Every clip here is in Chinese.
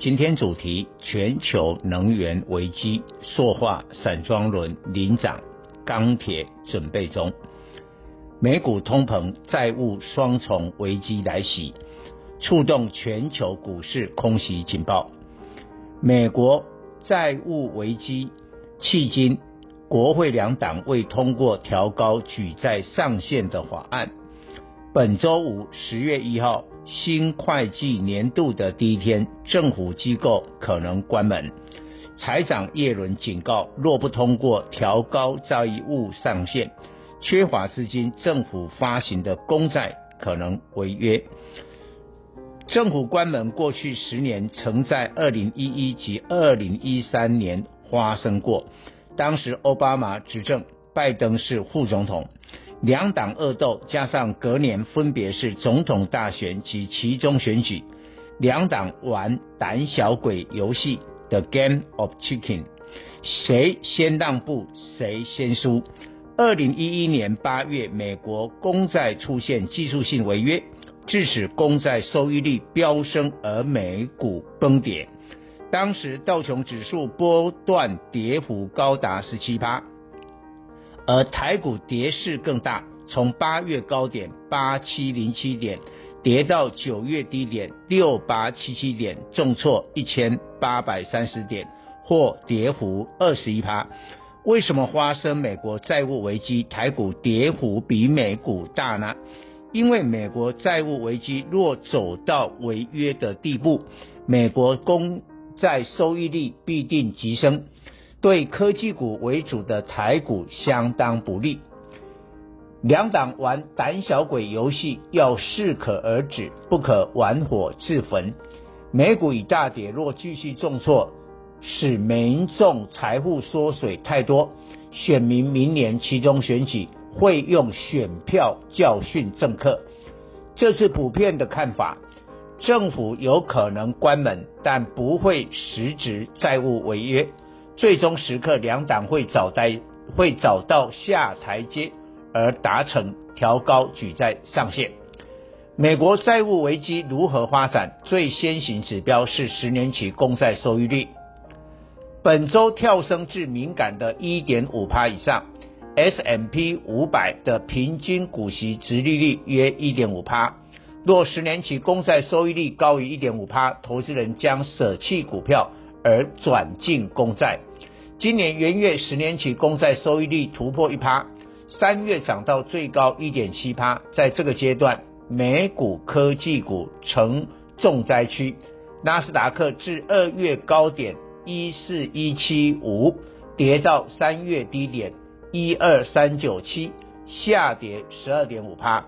今天主题：全球能源危机，塑化、散装轮领涨，钢铁准备中。美股通膨、债务双重危机来袭，触动全球股市空袭警报。美国债务危机迄今，国会两党未通过调高举债上限的法案。本周五，十月一号，新会计年度的第一天，政府机构可能关门。财长叶伦警告，若不通过调高债务上限，缺乏资金，政府发行的公债可能违约。政府关门过去十年曾在二零一一及二零一三年发生过，当时奥巴马执政，拜登是副总统。两党恶斗，加上隔年分别是总统大选及其中选举，两党玩胆小鬼游戏的 Game of Chicken，谁先让步谁先输。二零一一年八月，美国公债出现技术性违约，致使公债收益率飙升而美股崩跌。当时道琼指数波段跌幅高达十七趴。而台股跌势更大，从八月高点八七零七点跌到九月低点六八七七点，重挫一千八百三十点，或跌幅二十一趴。为什么发生美国债务危机，台股跌幅比美股大呢？因为美国债务危机若走到违约的地步，美国公债收益率必定急升。对科技股为主的台股相当不利，两党玩胆小鬼游戏，要适可而止，不可玩火自焚。美股已大跌，若继续重挫，使民众财富缩水太多，选民明年期中选举会用选票教训政客。这是普遍的看法，政府有可能关门，但不会实质债务违约。最终时刻，两党会找待会找到下台阶，而达成调高举债上限。美国债务危机如何发展？最先行指标是十年期公债收益率，本周跳升至敏感的1.5%以上。S M P 500的平均股息殖利率约1.5%。若十年期公债收益率高于1.5%，投资人将舍弃股票而转进公债。今年元月十年期公债收益率突破一趴，三月涨到最高一点七趴。在这个阶段，美股科技股成重灾区，纳斯达克至二月高点一四一七五，跌到三月低点一二三九七，下跌十二点五趴。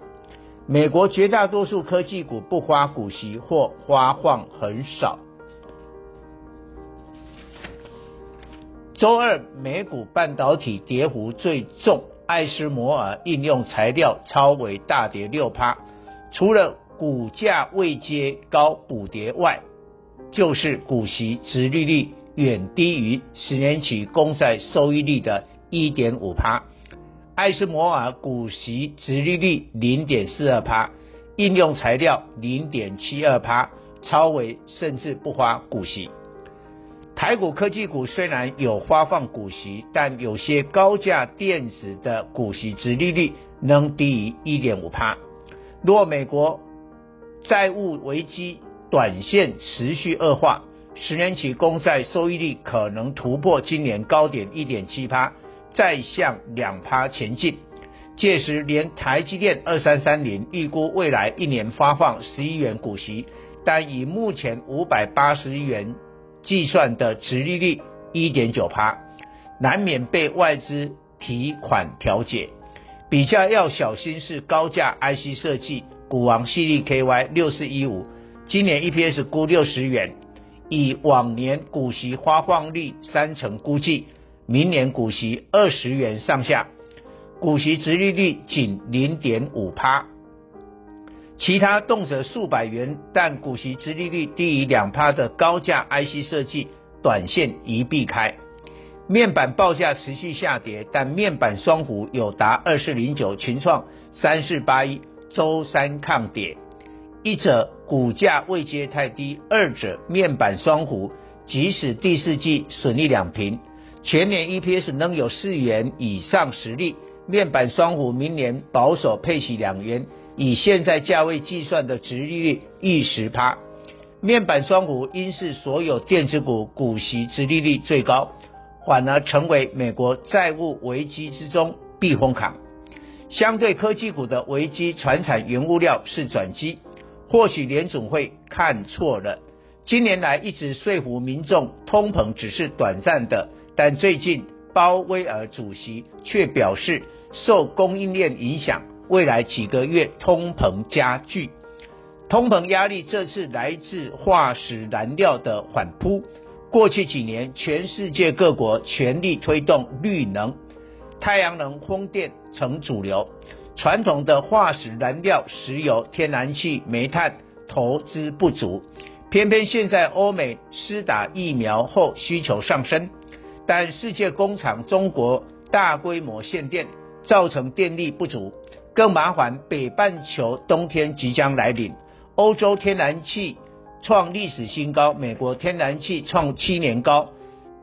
美国绝大多数科技股不发股息或发放很少。周二，美股半导体跌幅最重，艾斯摩尔应用材料超微大跌六趴，除了股价未接高补跌外，就是股息殖利率远低于十年期公债收益率的一点五趴。艾斯摩尔股息殖利率零点四二趴，应用材料零点七二趴，超微甚至不发股息。台股科技股虽然有发放股息，但有些高价电子的股息殖利率能低于一点五趴。若美国债务危机短线持续恶化，十年期公债收益率可能突破今年高点一点七趴，再向两趴前进。届时，连台积电二三三零预估未来一年发放十一元股息，但以目前五百八十亿元。计算的殖利率一点九趴，难免被外资提款调节。比较要小心是高价 IC 设计股王系力 KY 六四一五，今年 EPS 估六十元，以往年股息发放率三成估计，明年股息二十元上下，股息殖利率仅零点五趴。其他动辄数百元，但股息殖利率低于两趴的高价 IC 设计，短线宜避开。面板报价持续下跌，但面板双虎有达二四零九、群创三四八一周三抗跌，一者股价位阶太低，二者面板双虎即使第四季损益两平，全年 EPS 能有四元以上实力。面板双虎明年保守配息两元。以现在价位计算的殖利率逾十趴，面板双股应是所有电子股股息殖利率最高，反而成为美国债务危机之中避风港。相对科技股的危机，传产原物料是转机。或许联总会看错了，今年来一直说服民众通膨只是短暂的，但最近鲍威尔主席却表示受供应链影响。未来几个月通膨加剧，通膨压力这次来自化石燃料的反扑。过去几年，全世界各国全力推动绿能，太阳能、风电成主流，传统的化石燃料石油、天然气、煤炭投资不足。偏偏现在欧美施打疫苗后需求上升，但世界工厂中国大规模限电，造成电力不足。更麻烦，北半球冬天即将来临，欧洲天然气创历史新高，美国天然气创七年高，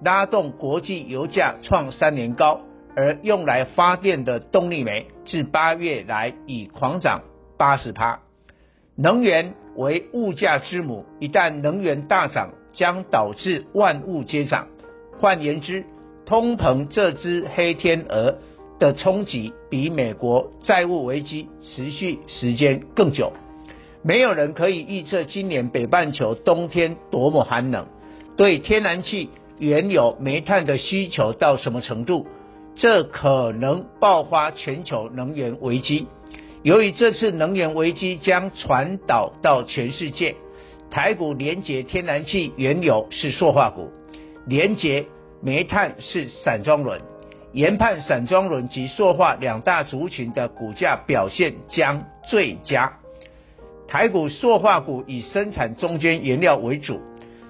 拉动国际油价创三年高，而用来发电的动力煤自八月来已狂涨八十趴。能源为物价之母，一旦能源大涨，将导致万物皆涨。换言之，通膨这只黑天鹅。的冲击比美国债务危机持续时间更久，没有人可以预测今年北半球冬天多么寒冷，对天然气、原油、煤炭的需求到什么程度，这可能爆发全球能源危机。由于这次能源危机将传导到全世界，台股连结天然气、原油是塑化股，连结煤炭是散装轮。研判散装轮及塑化两大族群的股价表现将最佳。台股塑化股以生产中间原料为主，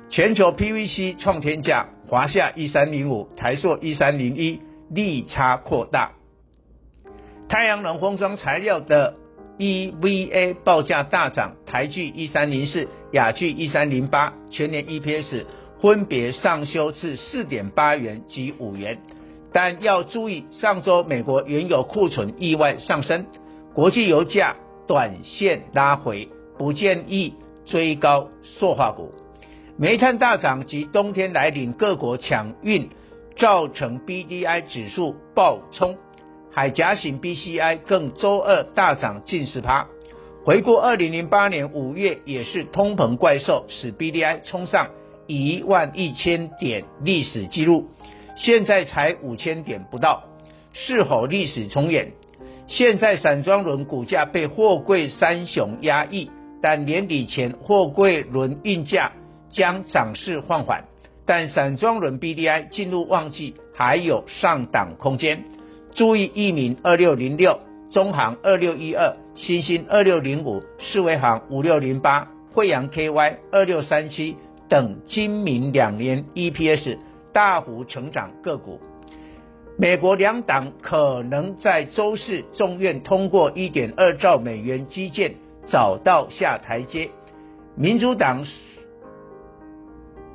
全球 PVC 创天价，华夏一三零五，台塑一三零一，利差扩大。太阳能封装材料的 EVA 报价大涨，台聚一三零四，亚聚一三零八，全年 EPS 分别上修至四点八元及五元。但要注意，上周美国原油库存意外上升，国际油价短线拉回，不建议追高塑化股。煤炭大涨及冬天来临，各国抢运造成 BDI 指数暴冲，海峡型 BCI 更周二大涨近十趴。回顾二零零八年五月，也是通膨怪兽使 BDI 冲上一万一千点历史记录。现在才五千点不到，是否历史重演？现在散装轮股价被货柜三雄压抑，但年底前货柜轮运价将涨势放缓，但散装轮 BDI 进入旺季，还有上档空间。注意一鸣二六零六、中航二六一二、新兴二六零五、世维航五六零八、惠阳 KY 二六三七等今明两年 EPS。大幅成长个股，美国两党可能在周四众院通过一点二兆美元基建，找到下台阶。民主党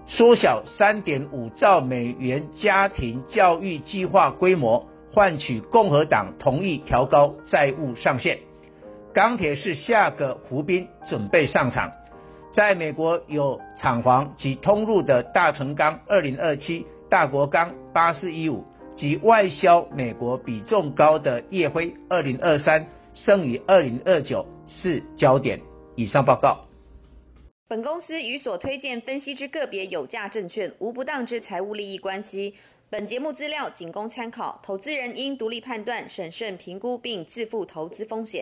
缩小三点五兆美元家庭教育计划规模，换取共和党同意调高债务上限。钢铁是下个伏兵，准备上场。在美国有厂房及通路的大成钢二零二七、大国钢八四一五及外销美国比重高的烨辉二零二三、胜宇二零二九是焦点。以上报告。本公司与所推荐分析之个别有价证券无不当之财务利益关系。本节目资料仅供参考，投资人应独立判断、审慎评估并自负投资风险。